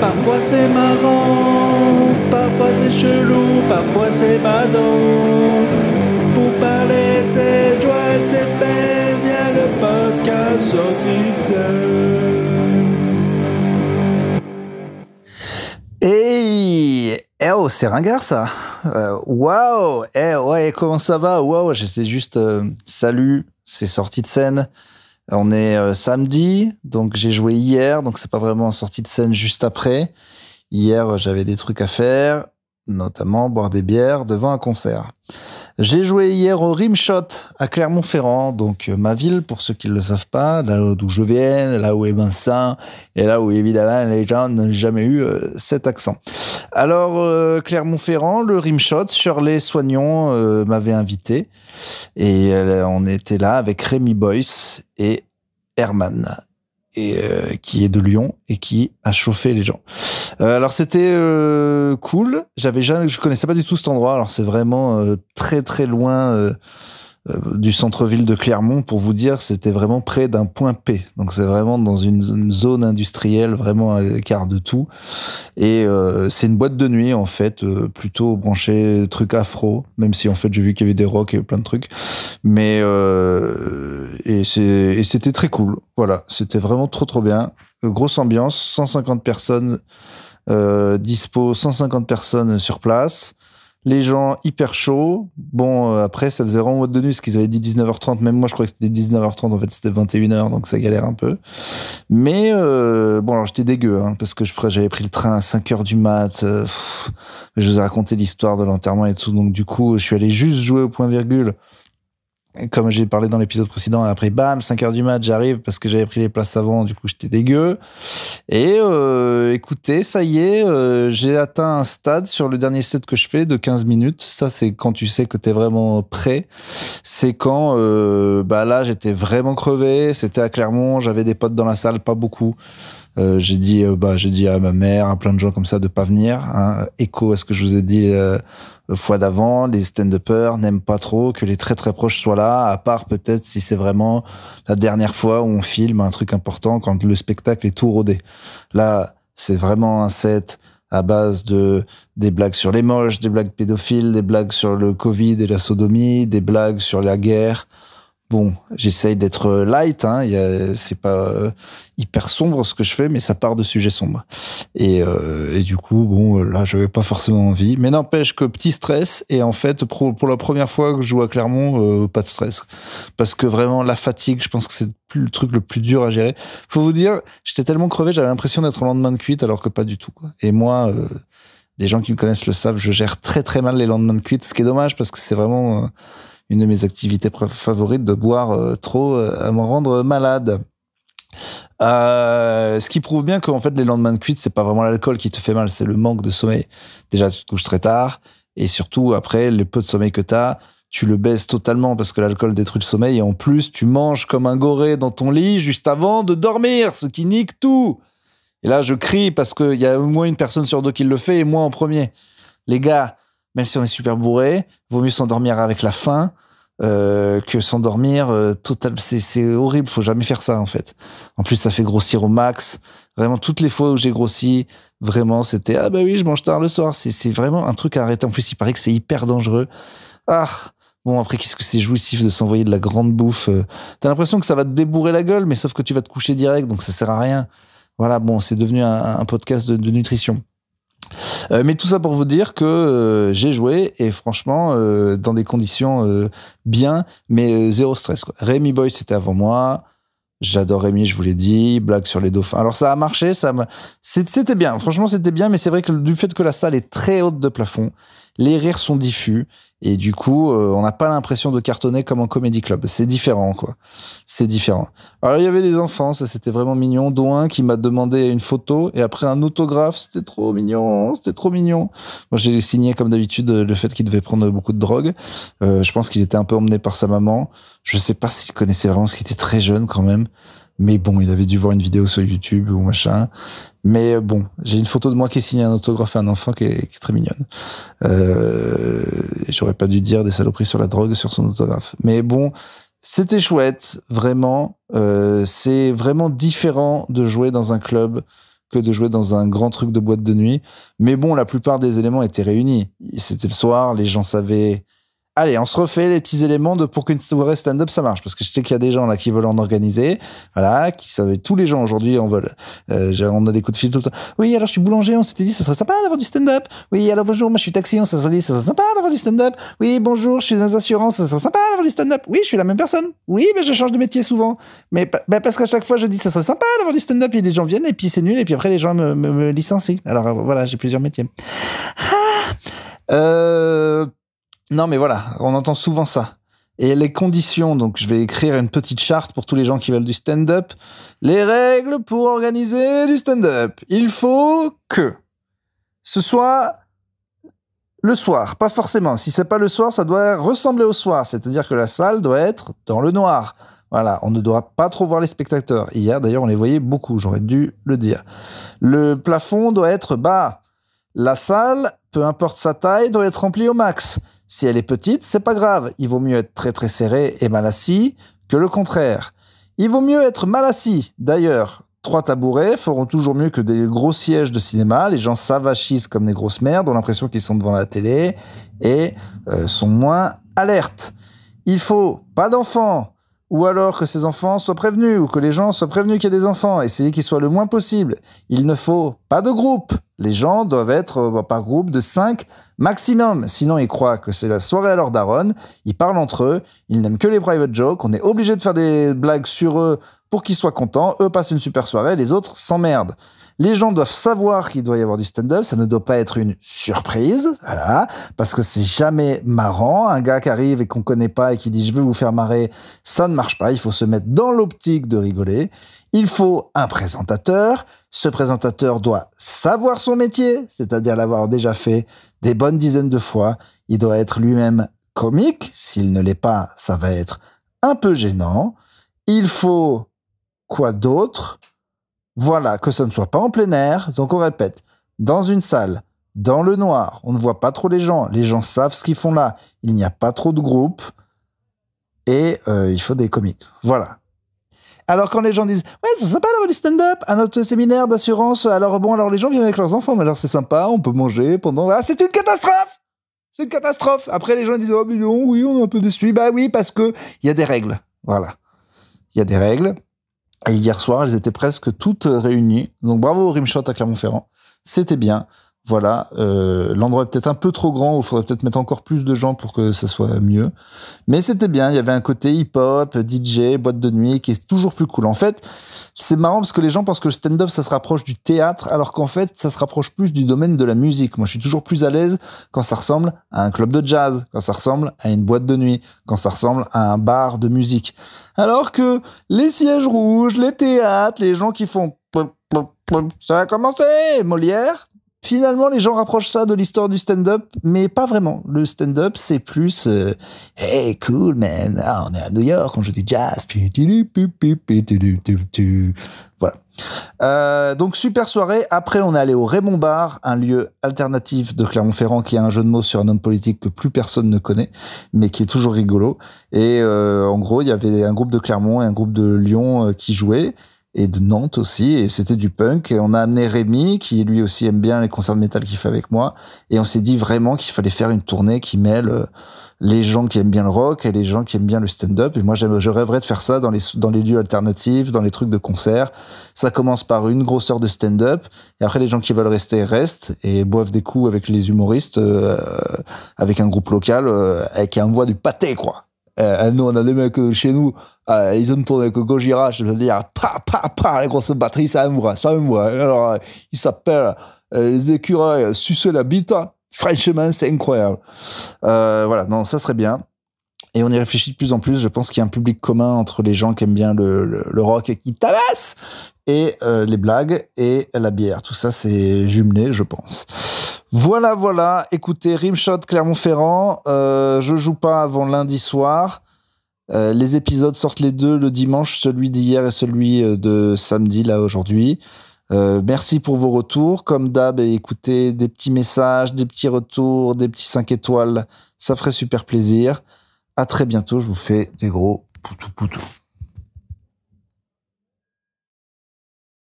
parfois c'est marrant, parfois c'est chelou, parfois c'est badant. Pour parler de cette joie, de cette peine, y a le podcast sorti de scène. Hey Eh oh, c'est ringard ça Euh, Waouh Eh ouais, comment ça va? Waouh, j'essaie juste... euh, salut, c'est sorti de scène. On est euh, samedi, donc j'ai joué hier, donc c'est pas vraiment sorti de scène juste après. Hier, j'avais des trucs à faire, notamment boire des bières devant un concert. J'ai joué hier au Rimshot à Clermont-Ferrand, donc euh, ma ville, pour ceux qui ne le savent pas, là d'où je viens, là où est Vincent, et là où évidemment les gens n'ont jamais eu euh, cet accent. Alors, euh, Clermont-Ferrand, le Rimshot, Shirley Soignon euh, m'avait invité, et euh, on était là avec Rémi Boyce et Herman. Euh, qui est de Lyon et qui a chauffé les gens. Euh, alors c'était euh, cool. J'avais jamais, je connaissais pas du tout cet endroit. Alors c'est vraiment très très loin du centre-ville de Clermont. Pour vous dire, c'était vraiment près d'un point P. Donc c'est vraiment dans une, zone industrielle, vraiment à l'écart de tout. Et euh, c'est une boîte de nuit en fait, euh, plutôt branchée truc afro. Même si en fait j'ai vu qu'il y avait des rocks et plein de trucs. Mais euh, et c'était très cool. Voilà, c'était vraiment trop trop bien. Euh, Grosse ambiance, 150 personnes euh, dispo, 150 personnes sur place. Les gens hyper chauds. Bon, euh, après, ça faisait vraiment mode de nuit, parce qu'ils avaient dit 19h30. Même moi, je croyais que c'était 19h30. En fait, c'était 21h, donc ça galère un peu. Mais, euh, bon, alors j'étais dégueu, hein, parce que j'avais pris le train à 5h du mat. euh, je vous ai raconté l'histoire de l'enterrement et tout. Donc, du coup, je suis allé juste jouer au point virgule. Et Comme j'ai parlé dans l'épisode précédent, après, bam, 5h du mat, j'arrive parce que j'avais pris les places avant. Du coup, j'étais dégueu. Et euh, écoutez, ça y est, euh, j'ai atteint un stade sur le dernier set que je fais de 15 minutes. Ça, c'est quand tu sais que tu es vraiment prêt. C'est quand, euh, bah là, j'étais vraiment crevé. C'était à Clermont, j'avais des potes dans la salle, pas beaucoup. Euh, j'ai dit, euh, bah, j'ai dit à ma mère, à plein de gens comme ça, de pas venir. Hein. Écho à ce que je vous ai dit euh, fois d'avant. Les stand-uppers n'aiment pas trop que les très très proches soient là, à part peut-être si c'est vraiment la dernière fois où on filme un truc important quand le spectacle est tout rodé. Là, c'est vraiment un set à base de des blagues sur les moches, des blagues pédophiles, des blagues sur le Covid et la sodomie, des blagues sur la guerre. Bon, j'essaye d'être light, hein, c'est pas euh, hyper sombre ce que je fais, mais ça part de sujets sombres. Et, euh, et du coup, bon, là, j'avais pas forcément envie. Mais n'empêche que petit stress, et en fait, pour, pour la première fois que je joue à Clermont, euh, pas de stress. Parce que vraiment, la fatigue, je pense que c'est le truc le plus dur à gérer. Faut vous dire, j'étais tellement crevé, j'avais l'impression d'être au lendemain de cuite, alors que pas du tout. Quoi. Et moi, euh, les gens qui me connaissent le savent, je gère très très mal les lendemains de cuite, ce qui est dommage parce que c'est vraiment euh, une de mes activités favorites de boire euh, trop euh, à m'en rendre malade. Euh, ce qui prouve bien qu'en fait les lendemains de cuite c'est pas vraiment l'alcool qui te fait mal, c'est le manque de sommeil. Déjà tu te couches très tard et surtout après le peu de sommeil que t'as, tu le baisses totalement parce que l'alcool détruit le sommeil et en plus tu manges comme un goré dans ton lit juste avant de dormir, ce qui nique tout. Et là je crie parce qu'il y a au moins une personne sur deux qui le fait et moi en premier. Les gars, même si on est super bourré, vaut mieux s'endormir avec la faim euh, que s'endormir euh, total. C'est, horrible, faut jamais faire ça en fait. En plus, ça fait grossir au max. Vraiment, toutes les fois où j'ai grossi, vraiment, c'était ah bah oui, je mange tard le soir. C'est, vraiment un truc à arrêter. En plus, il paraît que c'est hyper dangereux. Ah bon, après, qu'est-ce que c'est jouissif de s'envoyer de la grande bouffe. euh. T'as l'impression que ça va te débourrer la gueule, mais sauf que tu vas te coucher direct, donc ça sert à rien. Voilà, bon, c'est devenu un, podcast de nutrition. Euh, mais tout ça pour vous dire que euh, j'ai joué et franchement euh, dans des conditions bien, mais zéro stress. Quoi. Rémi Boy c'était avant moi. J'adore Rémi, je vous l'ai dit. Blague sur les dauphins. Alors ça a marché, ça me... c'était bien. Franchement c'était bien, mais c'est vrai que du fait que la salle est très haute de plafond, les rires sont diffus et du coup euh, on n'a pas l'impression de cartonner comme en comédie club. C'est différent quoi. C'est différent. Alors il y avait des enfants, ça c'était vraiment mignon, dont un qui m'a demandé une photo et après un autographe, c'était trop mignon, c'était trop mignon. Moi j'ai signé comme d'habitude le fait qu'il devait prendre beaucoup de drogue. Euh, je pense qu'il était un peu emmené par sa maman. Je sais pas s'il connaissait vraiment, parce qu'il était très jeune quand même. Mais bon, il avait dû voir une vidéo sur YouTube ou machin. Mais euh, bon, j'ai une photo de moi qui est signée un autographe à un enfant qui est, très mignonne. Euh, J'aurais pas dû dire des saloperies sur la drogue sur son autographe. Mais bon, c'était chouette, vraiment. Euh, c'est vraiment différent de jouer dans un club que de jouer dans un grand truc de boîte de nuit. Mais bon, la plupart des éléments étaient réunis. C'était le soir, les gens savaient allez, on se refait les petits éléments de pour qu'une soirée stand-up ça marche. Parce que je sais qu'il y a des gens là qui veulent en organiser, voilà, qui savaient, tous les gens aujourd'hui en veulent. Euh, on a des coups de fil tout le temps. Oui, alors je suis boulanger, on s'était dit, ça serait sympa d'avoir du stand-up. Oui, alors bonjour, moi je suis taxi, on s'est dit, ça serait sympa d'avoir du stand-up. Oui, bonjour, je suis dans les assurances, ça serait sympa d'avoir du stand-up. Oui, je suis la même personne. Oui, mais je change de métier souvent. Mais bah, parce qu'à chaque fois, je dis, ça serait sympa d'avoir du stand-up, et les gens viennent, et puis c'est nul, et puis après, les gens me, me, licencient. Alors euh, voilà, j'ai plusieurs métiers. Ah euh, non, mais voilà, on entend souvent ça. Et les conditions, donc je vais écrire une petite charte pour tous les gens qui veulent du stand-up. Les règles pour organiser du stand-up. Il faut que ce soit le soir, pas forcément. Si c'est pas le soir, ça doit ressembler au soir, c'est-à-dire que la salle doit être dans le noir. Voilà, on ne doit pas trop voir les spectateurs. Hier, d'ailleurs, on les voyait beaucoup, j'aurais dû le dire. Le plafond doit être bas. La salle, peu importe sa taille, doit être remplie au max. Si elle est petite, c'est pas grave. Il vaut mieux être très très serré et mal assis que le contraire. Il vaut mieux être mal assis. D'ailleurs, trois tabourets feront toujours mieux que des gros sièges de cinéma. Les gens s'avachissent comme des grosses merdes, ont l'impression qu'ils sont devant la télé et euh, sont moins alertes. Il faut pas d'enfants, ou alors que ces enfants soient prévenus, ou que les gens soient prévenus qu'il y a des enfants, essayez qu'ils soient le moins possible. Il ne faut pas de groupe. Les gens doivent être euh, par groupe de 5 maximum. Sinon, ils croient que c'est la soirée à leur daronne, ils parlent entre eux, ils n'aiment que les private jokes, on est obligé de faire des blagues sur eux pour qu'ils soient contents, eux passent une super soirée, les autres s'emmerdent. Les gens doivent savoir qu'il doit y avoir du stand-up. Ça ne doit pas être une surprise, voilà, parce que c'est jamais marrant. Un gars qui arrive et qu'on connaît pas et qui dit je veux vous faire marrer, ça ne marche pas. Il faut se mettre dans l'optique de rigoler. Il faut un présentateur. Ce présentateur doit savoir son métier, c'est-à-dire l'avoir déjà fait des bonnes dizaines de fois. Il doit être lui-même comique. S'il ne l'est pas, ça va être un peu gênant. Il faut quoi d'autre? Voilà, que ça ne soit pas en plein air. Donc on répète, dans une salle, dans le noir, on ne voit pas trop les gens. Les gens savent ce qu'ils font là. Il n'y a pas trop de groupes. Et euh, il faut des comiques. Voilà. Alors quand les gens disent ouais c'est sympa d'avoir du stand-up à notre séminaire d'assurance alors bon alors les gens viennent avec leurs enfants mais alors c'est sympa on peut manger pendant ah c'est une catastrophe c'est une catastrophe après les gens disent oh mais non oui on est un peu déçus bah oui parce que il y a des règles voilà il y a des règles hier soir, elles étaient presque toutes réunies. Donc bravo au Rimshot à Clermont-Ferrand. C'était bien. Voilà, euh, l'endroit est peut-être un peu trop grand, il faudrait peut-être mettre encore plus de gens pour que ça soit mieux. Mais c'était bien, il y avait un côté hip-hop, DJ, boîte de nuit, qui est toujours plus cool. En fait, c'est marrant parce que les gens pensent que le stand-up, ça se rapproche du théâtre, alors qu'en fait, ça se rapproche plus du domaine de la musique. Moi, je suis toujours plus à l'aise quand ça ressemble à un club de jazz, quand ça ressemble à une boîte de nuit, quand ça ressemble à un bar de musique. Alors que les sièges rouges, les théâtres, les gens qui font ça a commencé, Molière, Finalement, les gens rapprochent ça de l'histoire du stand-up, mais pas vraiment. Le stand-up, c'est plus euh, Hey, cool, man, ah, on est à New York, on joue du jazz. Voilà. Euh, donc, super soirée. Après, on est allé au Raymond Bar, un lieu alternatif de Clermont-Ferrand qui a un jeu de mots sur un homme politique que plus personne ne connaît, mais qui est toujours rigolo. Et euh, en gros, il y avait un groupe de Clermont et un groupe de Lyon qui jouaient et de Nantes aussi, et c'était du punk. Et on a amené Rémi, qui lui aussi aime bien les concerts de métal qu'il fait avec moi, et on s'est dit vraiment qu'il fallait faire une tournée qui mêle euh, les gens qui aiment bien le rock et les gens qui aiment bien le stand-up. Et moi, je rêverais de faire ça dans les, dans les lieux alternatifs, dans les trucs de concert. Ça commence par une grosse heure de stand-up, et après, les gens qui veulent rester restent et boivent des coups avec les humoristes, euh, avec un groupe local, euh, qui envoie du pâté, quoi. Euh, nous, on a des mecs euh, chez nous, euh, ils ont tourné avec Gojira, je veux dire, pa, pa, pa, les grosses batteries, ça me ça me Alors, euh, ils s'appellent les écureuils sucer la bite. Franchement, c'est incroyable. voilà, non, ça serait bien. Et on y réfléchit de plus en plus. Je pense qu'il y a un public commun entre les gens qui aiment bien le, le, rock et qui tabassent et les blagues et la bière. Tout ça, c'est jumelé, je pense. Voilà, voilà. Écoutez, Rimshot Clermont-Ferrand. Euh, je joue pas avant lundi soir. Euh, les épisodes sortent les deux le dimanche, celui d'hier et celui euh, de samedi, là, aujourd'hui. Euh, merci pour vos retours. Comme d'hab, écoutez des petits messages, des petits retours, des petits 5 étoiles. Ça ferait super plaisir. À très bientôt. Je vous fais des gros poutou poutou.